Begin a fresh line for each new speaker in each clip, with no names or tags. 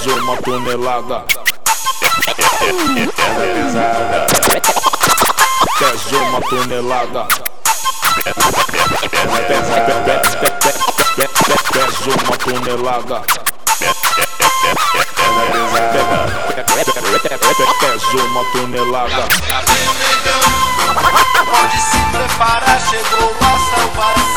Pesa uma tonelada. Ela é pesada. Pesa uma tonelada. Ela é pesada. Pesa uma tonelada. Pesa uma tonelada.
Pode se preparar, chegou a salvação.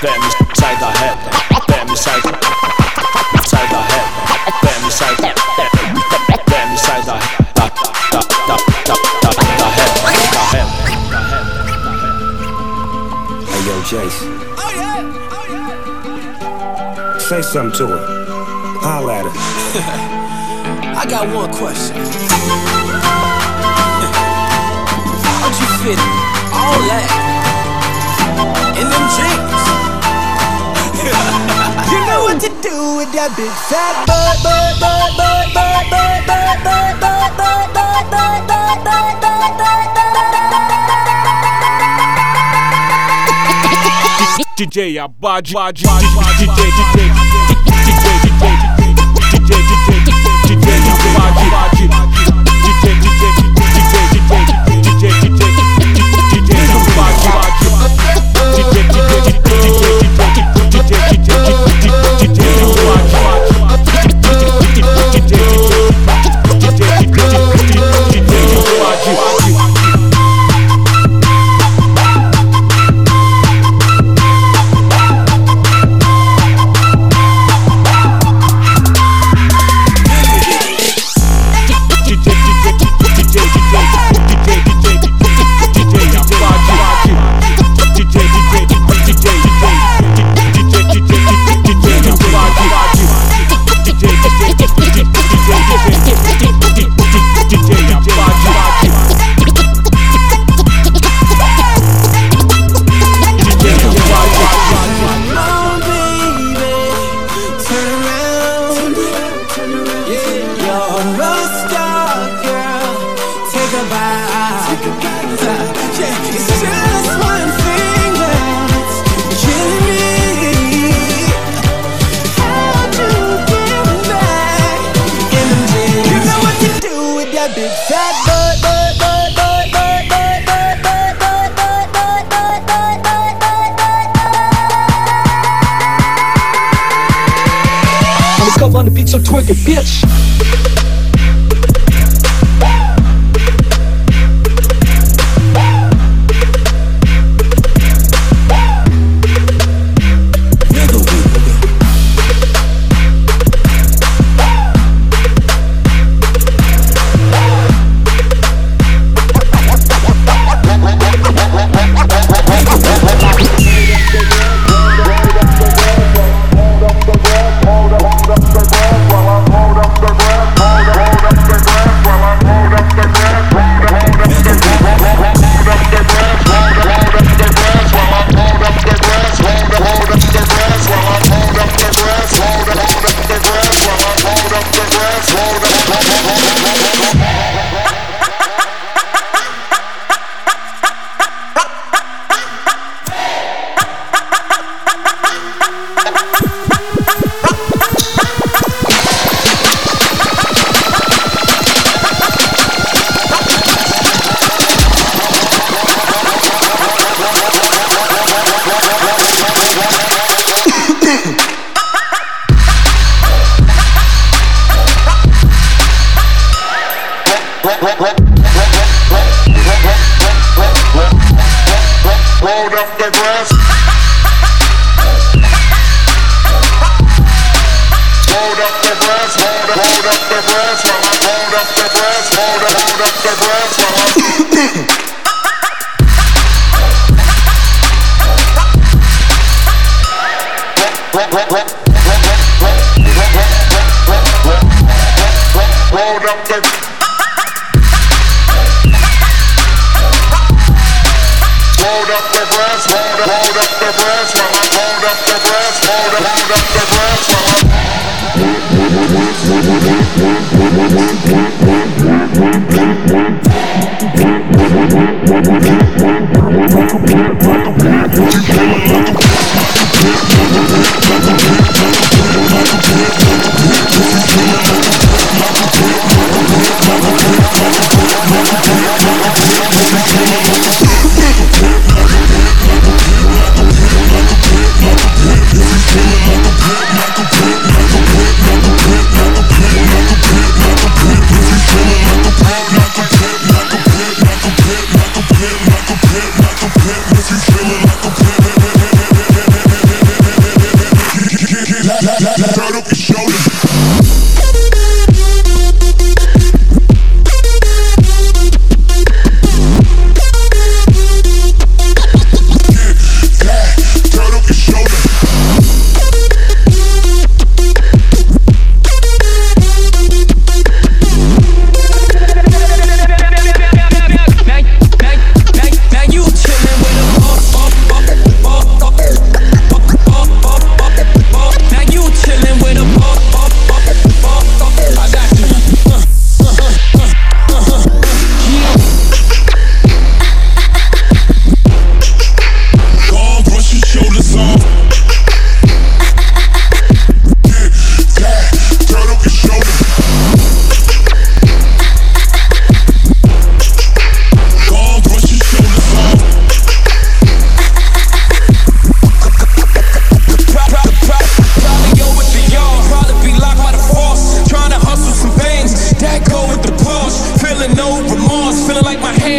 The head. The head. Hey yo, Jace. Oh
yeah. Oh yeah. Say something to her. Holla at her.
I got one question. All that. In them jeans.
Do with that big fat butt, butt, butt, butt, butt, butt, butt, butt, butt, butt, butt, butt, butt, butt,
DJ Abade, Abade, DJ, DJ, DJ, DJ,
big fat butt, butt, butt, butt, butt, butt.
Up on the beat, so twerk it, bitch.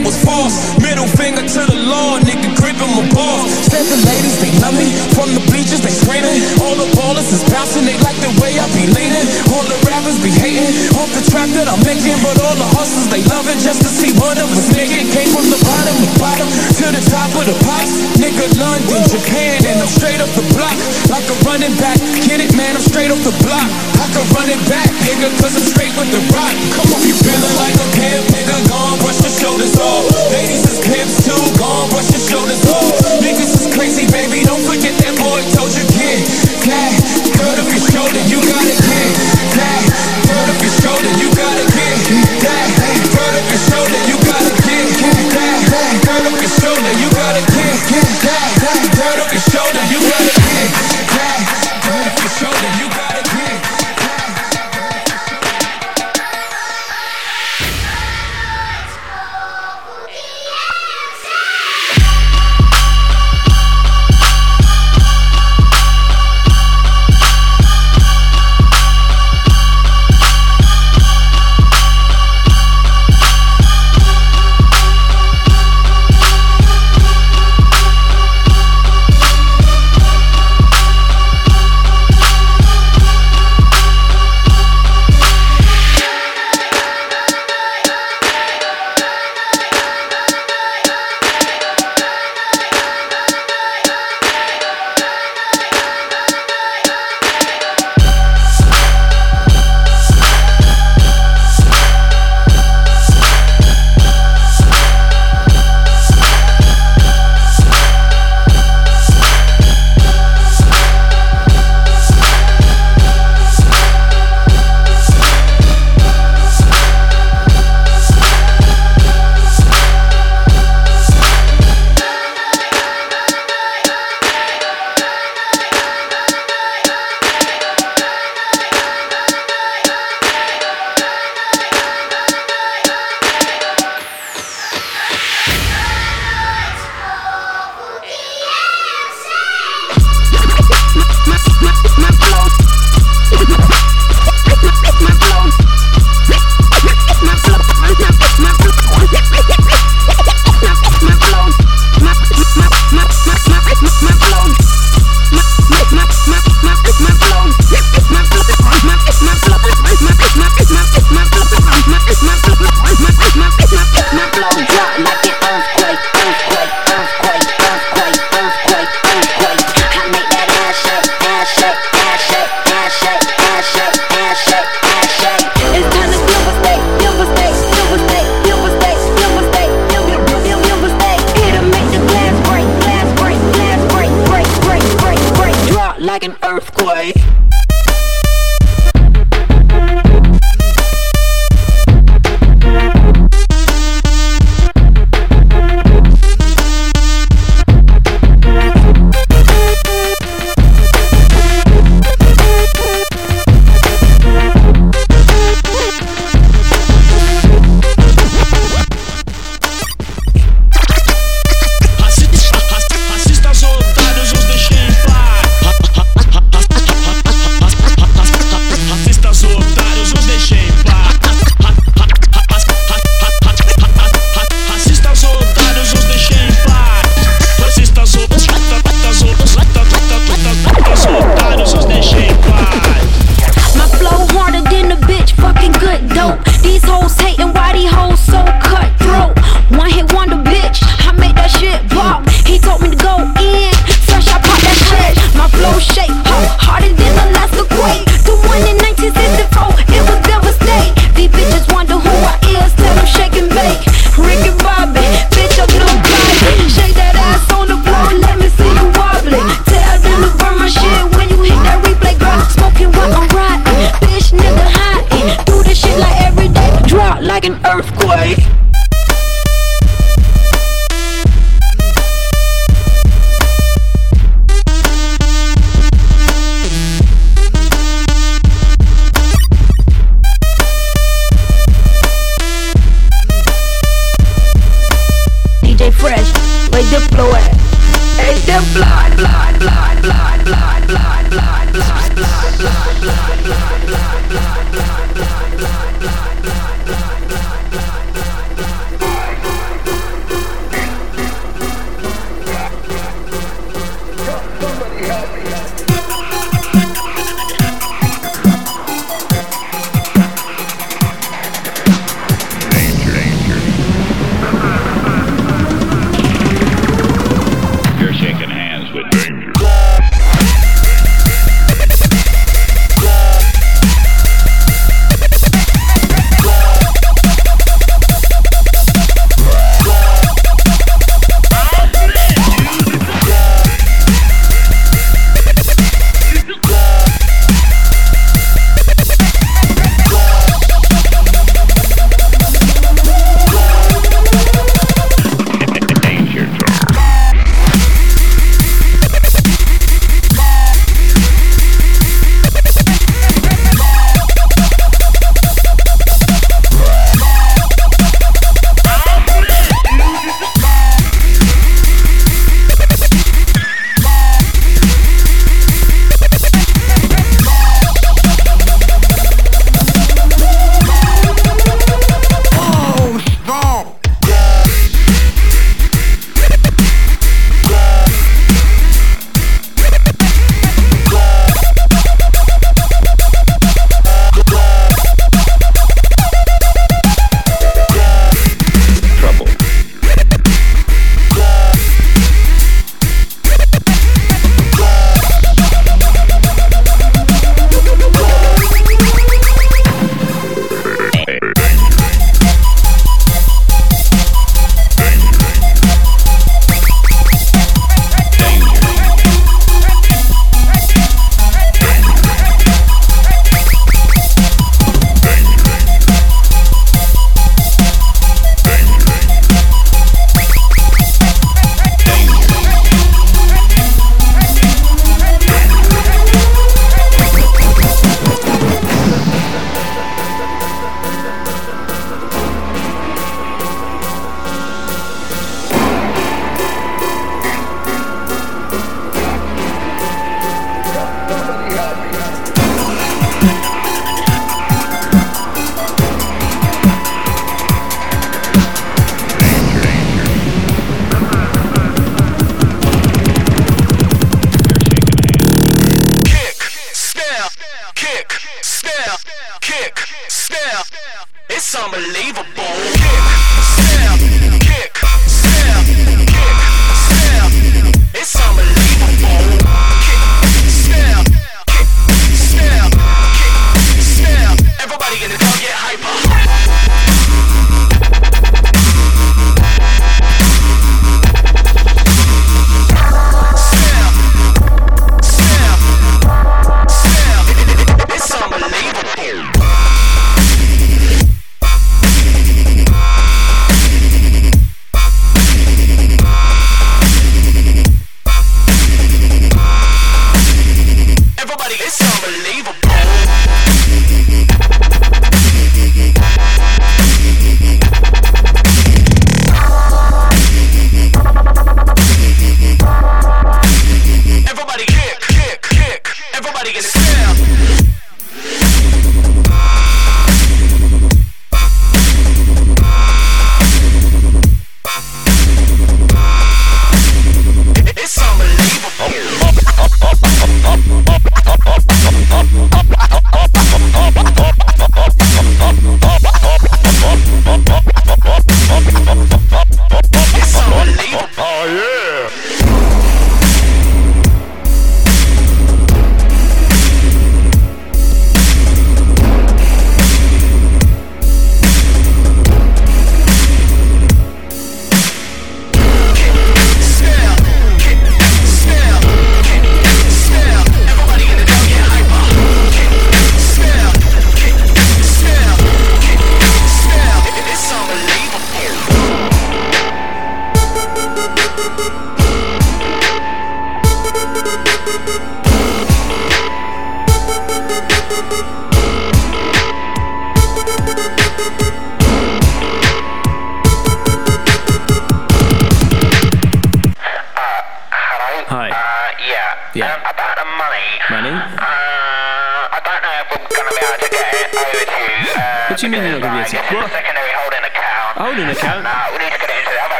Man was false. Middle finger to the law, nigga gripping my balls. Said the ladies, they love me. From the bleachers, they screaming. All the ballers is bouncing, they like the way I be leaning. All the rappers be hating. Off the track that I'm making, but all the hustlers, they love it just to see one of us making. Came from the bottom, the bottom to the top of the pops. Nigga, London, Japan, and I'm straight up the block. Like a running back. Get it, man, I'm straight off the block. I can run it back, nigga, cause I'm straight with the rock. Come on, you feeling like a pimp, nigga, gone, shoulders off. Ladies is pimps too, gone, brush your shoulders off. Niggas is crazy, baby, don't forget that boy told you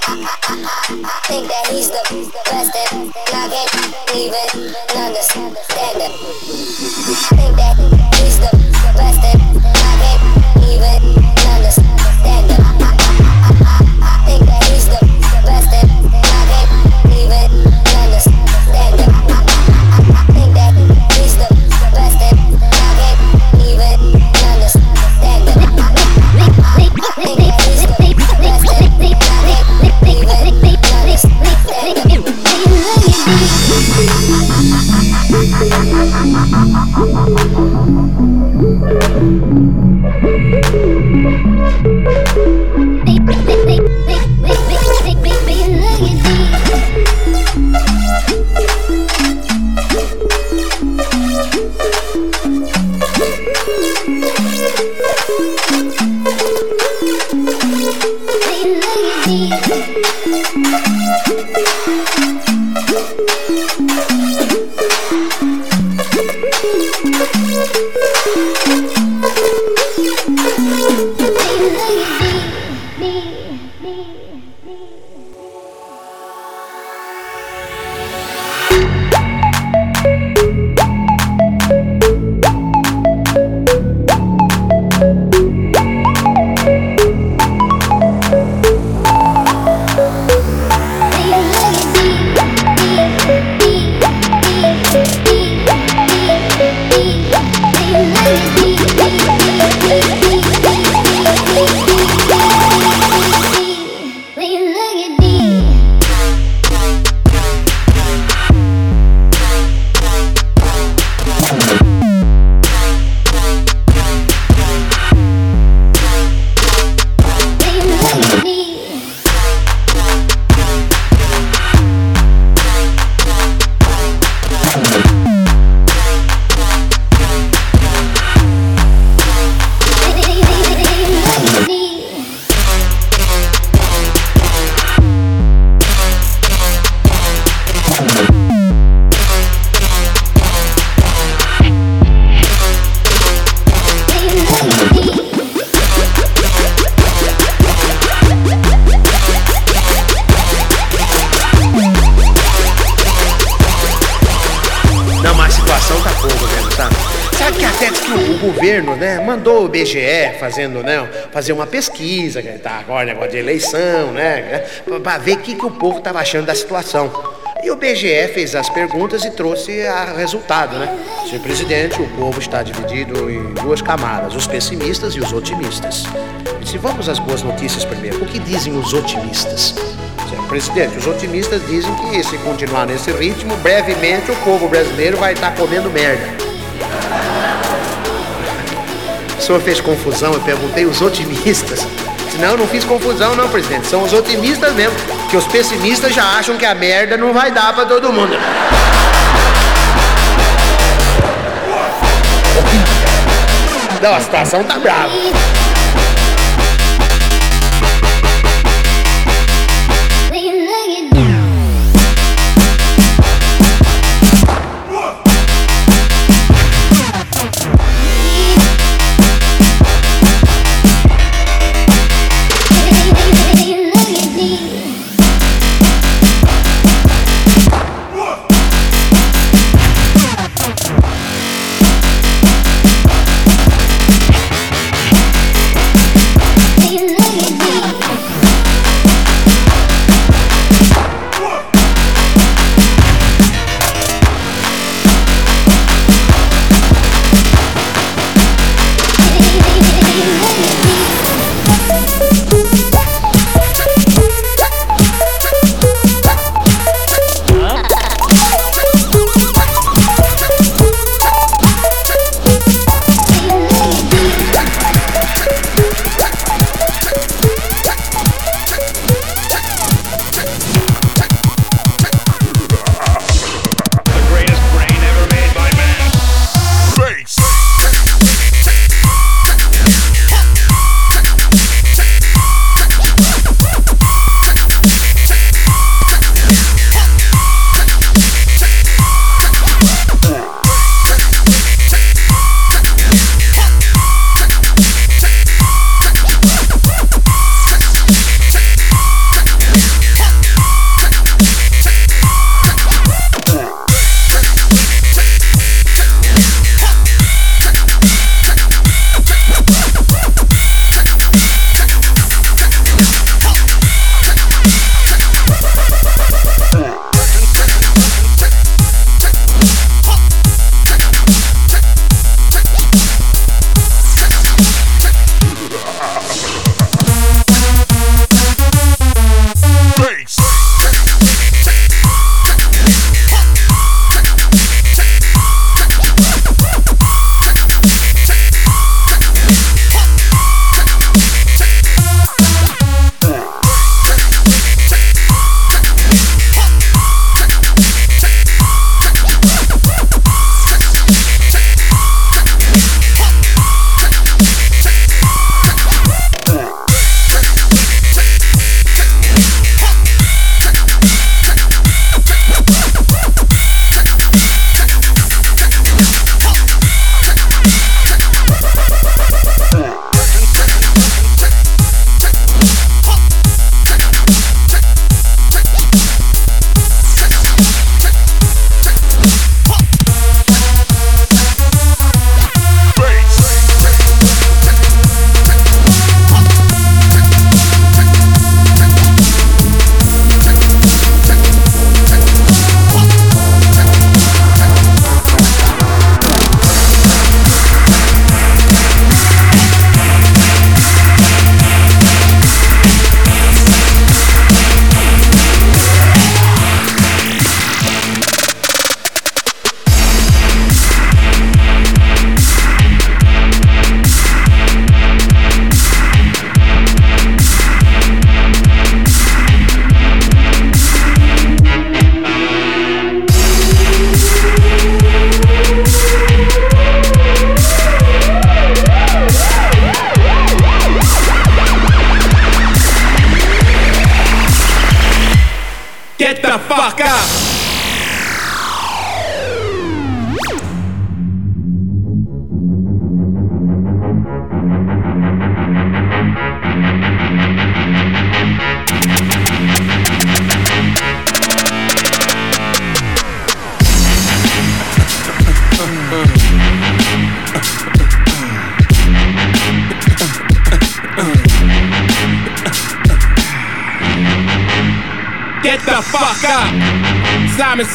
Think that he's the best and I can't even understand that. Think that.
BGE fazendo, né, fazer uma pesquisa, que tá agora negócio de eleição, né, pra, pra ver o que, que o povo tava achando da situação. E o BGE fez as perguntas e trouxe o resultado, né? Senhor presidente, o povo está dividido em duas camadas, os pessimistas e os otimistas. E se vamos às boas notícias primeiro, o que dizem os otimistas? Senhor presidente, os otimistas dizem que se continuar nesse ritmo, brevemente o povo brasileiro vai estar comendo merda. O senhor fez confusão, eu perguntei os otimistas. Não, não fiz confusão não, presidente. São os otimistas mesmo, que os pessimistas já acham que a merda não vai dar pra todo mundo. Não, a situação tá brava.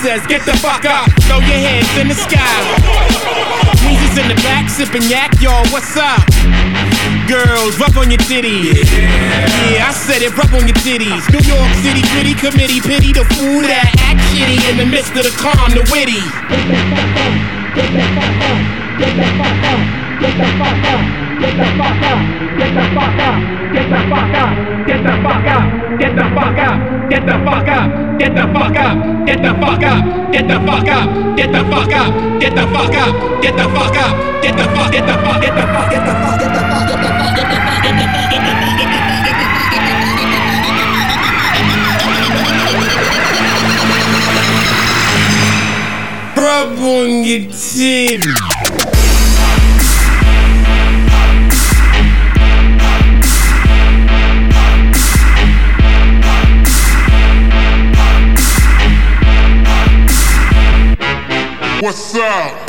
Says, get the fuck up. Throw your hands in the sky. Weezy's in the back, sipping yak, y'all, what's up? Girls, rub on your titties. Yeah, I said it, rub on your titties. New York City gritty committee, pity the fool that act shitty in the midst of the calm, the witty. Get the fuck up, get the fuck up, get the fuck up, get the fuck up, get the fuck up, get the fuck up, get the fuck up, get the fuck up, get the fuck up, get the fuck, get the fuck, get the fuck, get the fuck, get the fuck, get the fuck, get the fuck, get the fuck, get the fuck, get the fuck, get the fuck. Rub on your titty.
What's up?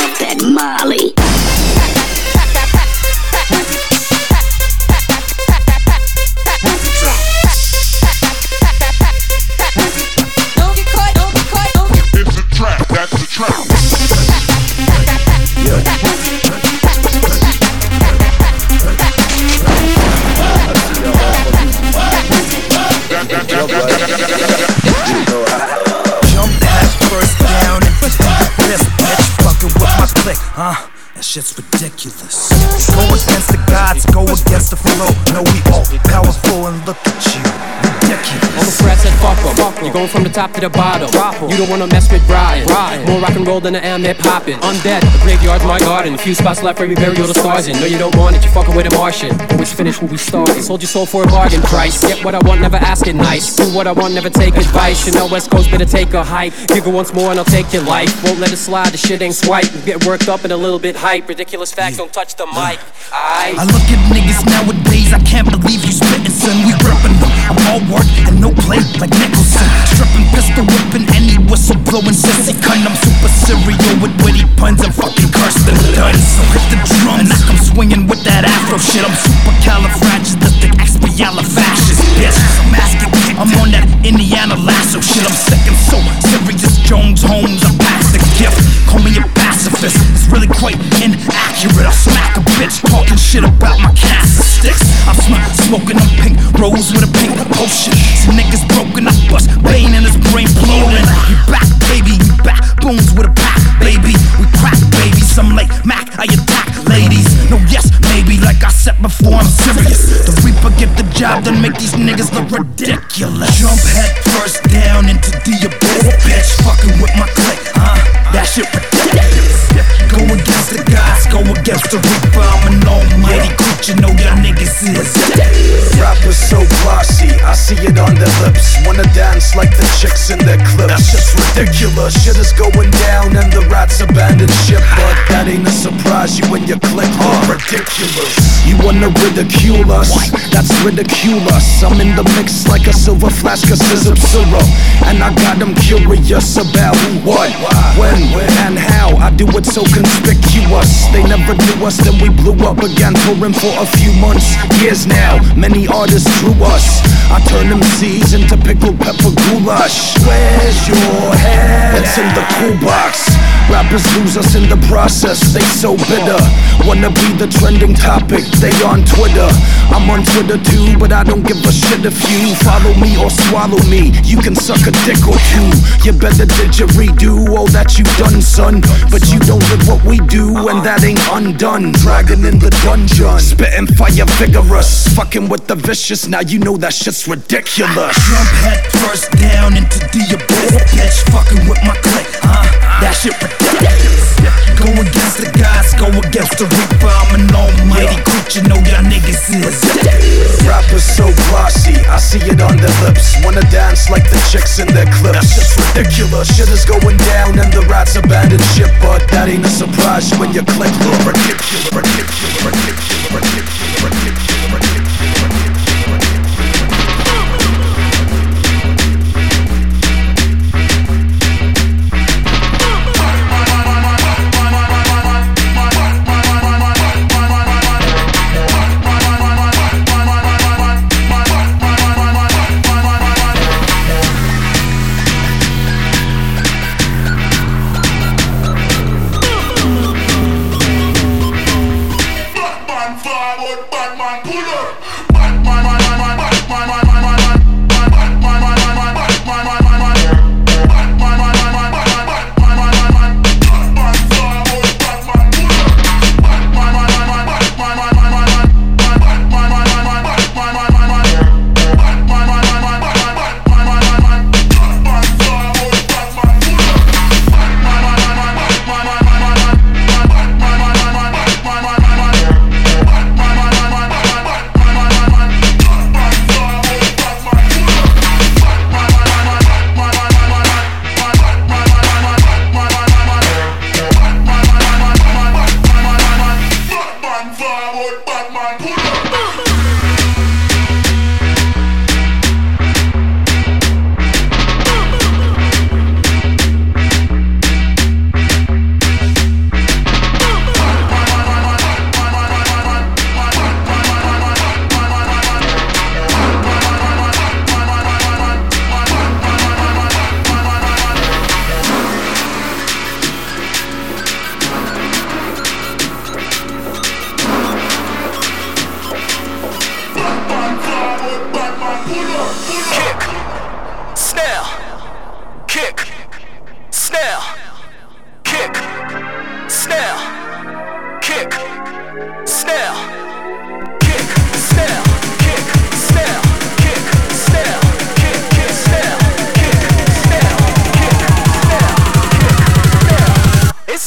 love
that Molly. Shit's ridiculous. Go against the
top to the bottom. You don't wanna mess with Brian. More rock and roll than I am hip hopping. Undead, the graveyard's my garden. A few spots left for we bury all the stars in. No, you don't want it, you're fucking with a Martian. Always finish what we started. Sold your soul for a bargain price. Get what I want, never ask it nice. Do what I want, never take advice. You know West Coast better take a hike. Giggle once more and I'll take your life. Won't let it slide, the shit ain't swipe. Get worked up and a little bit hype. Ridiculous facts don't touch the mic.
I
I
look at niggas nowadays, I can't believe you spittin', son. We. I'm all work and no play like Nicholson. Strippin', pistol whippin', any whistle blowin' sissy cunt. I'm super serial with witty puns and fucking them done. So hit the drums and I come swinging with that afro shit. I'm super califragilistic, expialifascist, bitch. I'm asking. I'm on that Indiana lasso shit. I'm sick and so serious. Jones Holmes, I pass the gift. Call me a pacifist. It's really quite inaccurate. I smack a bitch talking shit about my cancer sticks. I'm sm- smoking a pink rose with a pink potion. Some niggas broken, I bust Bane in his brain blowing. You back, baby, you back. Boons with a pack, baby. We crack, baby. Some like Mac, I attack ladies. No, yes, maybe. Like I said before, I'm serious. The Reaper get the job done, make these niggas look ridiculous. Jump head first down into the abyss, bitch. Fucking with my clique, huh? That shit ridiculous. Go against the gods, go against the Reaper. Almighty creature, know y'all niggas is.
Rappers so glossy, I see it on their lips. Wanna dance like the chicks in their clips. That's just ridiculous. Shit is going down and the rats abandon ship. But that ain't a surprise, you and your clique are ridiculous. You wanna ridicule us? That's ridiculous. I'm in the mix like a silver flask of scissor syrup. And I got them curious about who, what, when, and how. I do it so conspicuous. They never knew us, then we blew up again, touring for a few months, years now. Many artists drew us. I turn them seeds into pickled pepper goulash. Where's your head? It's in the cool box. Rappers lose us in the process, they so bitter. Wanna be the trending topic, they on Twitter. I'm on Twitter too, but I don't give a shit if you follow me or swallow me. You can suck a dick or two. You better didgeridoo all that you done, son. But you don't live what we do, and that ain't undone. Dragon in the dungeon, spitting fire vigorous. Fucking with the vicious, now you know that shit's ridiculous.
Jump head first down into the abyss, bitch. Fucking with my clique, huh? That shit ridiculous. Go against the gods, go against the Reaper. I'm an almighty creature, know y'all niggas is.
Rappers so glossy, I see it on their lips. Wanna dance like the chicks in their clips. That's just ridiculous. Shit is going down and the rats abandon ship. But that ain't a surprise when you click look ridiculous, ridiculous, ridiculous, ridiculous, ridiculous,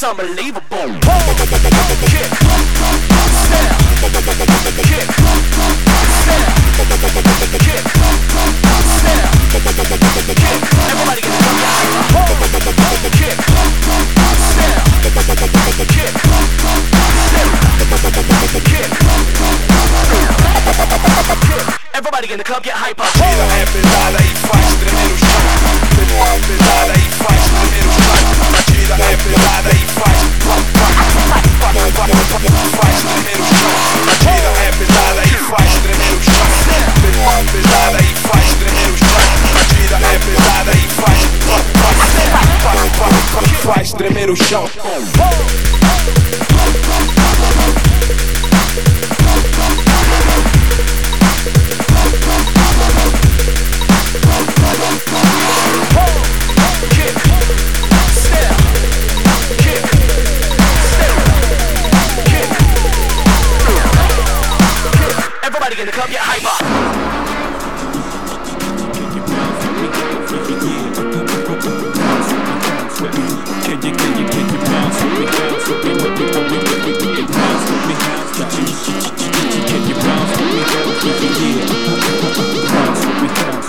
snare. It's. Kick, snare, kick, snare, kick, snare, kick. Everybody get the kick, snare, kick, Everybody in the club get hyper.
Tremer chão.
Everybody in the club get hyper.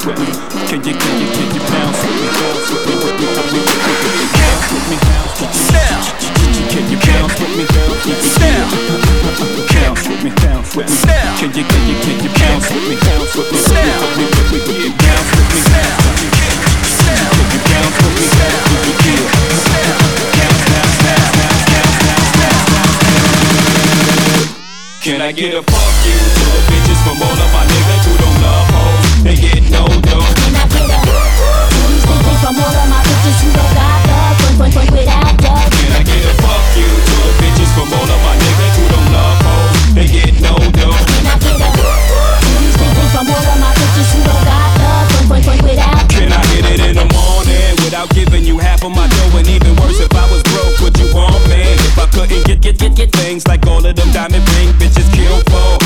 With me, can you, can you, can you bounce with me, bounce with me, with me, with me, with me, bounce with me, bounce can you bounce with me, bounce with me, yeah, bounce with me, bounce with me, can you, can you, can you bounce with me, bounce with me, with me, with me, with me, with me, bounce with me, bounce with me, can you bounce with me, bounce with me, yeah. Can I get a fuck you Get
I get from all of my bitches who don't got love, point, point, without love.
Can I get a fuck you the bitches from all of my niggas who don't love hoes? They get no dough.
Can I get a from all of my bitches who don't got love, point, point, without
Can I hit it in the morning without giving you half of my dough? And even worse, if I was broke, would you want me? If I couldn't get, get, get, get things like all of them diamond ring bitches kill for,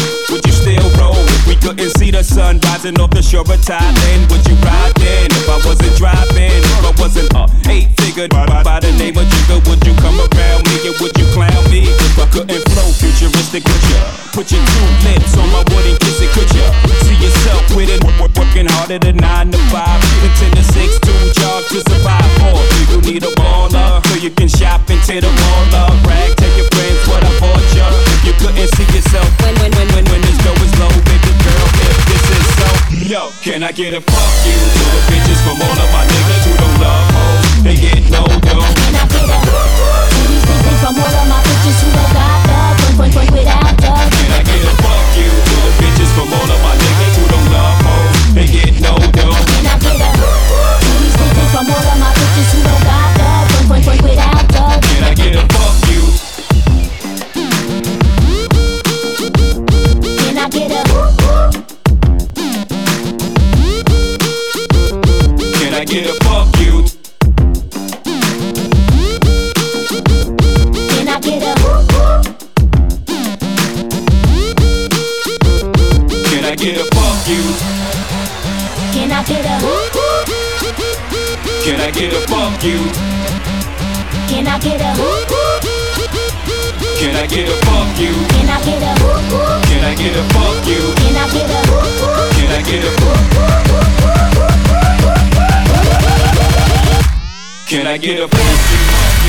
we couldn't see the sun rising off the shore of Thailand, would you ride then? If I wasn't driving, if I wasn't a eight figure by, by the name of Jigga, would you come around me and would you clown me? If I couldn't flow futuristic, would you put your two lips on my wood and kiss it? Could you see yourself with it? Work- Working harder than nine to five, even ten to six, two job to survive. Or you need a baller so you can shop into the can I get a fuck you to the bitches from all of my niggas who don't love hoes? They get no dough.
Can I get a from all of my bitches who don't got love, point, point, point without love.
Can I get a fuck you to the bitches from all of my niggas who don't love hoes? They get
get a
fuck you?
Can I get a
Can I get a fuck you?
Can I get a
Can I get a
Can I get a
fuck you?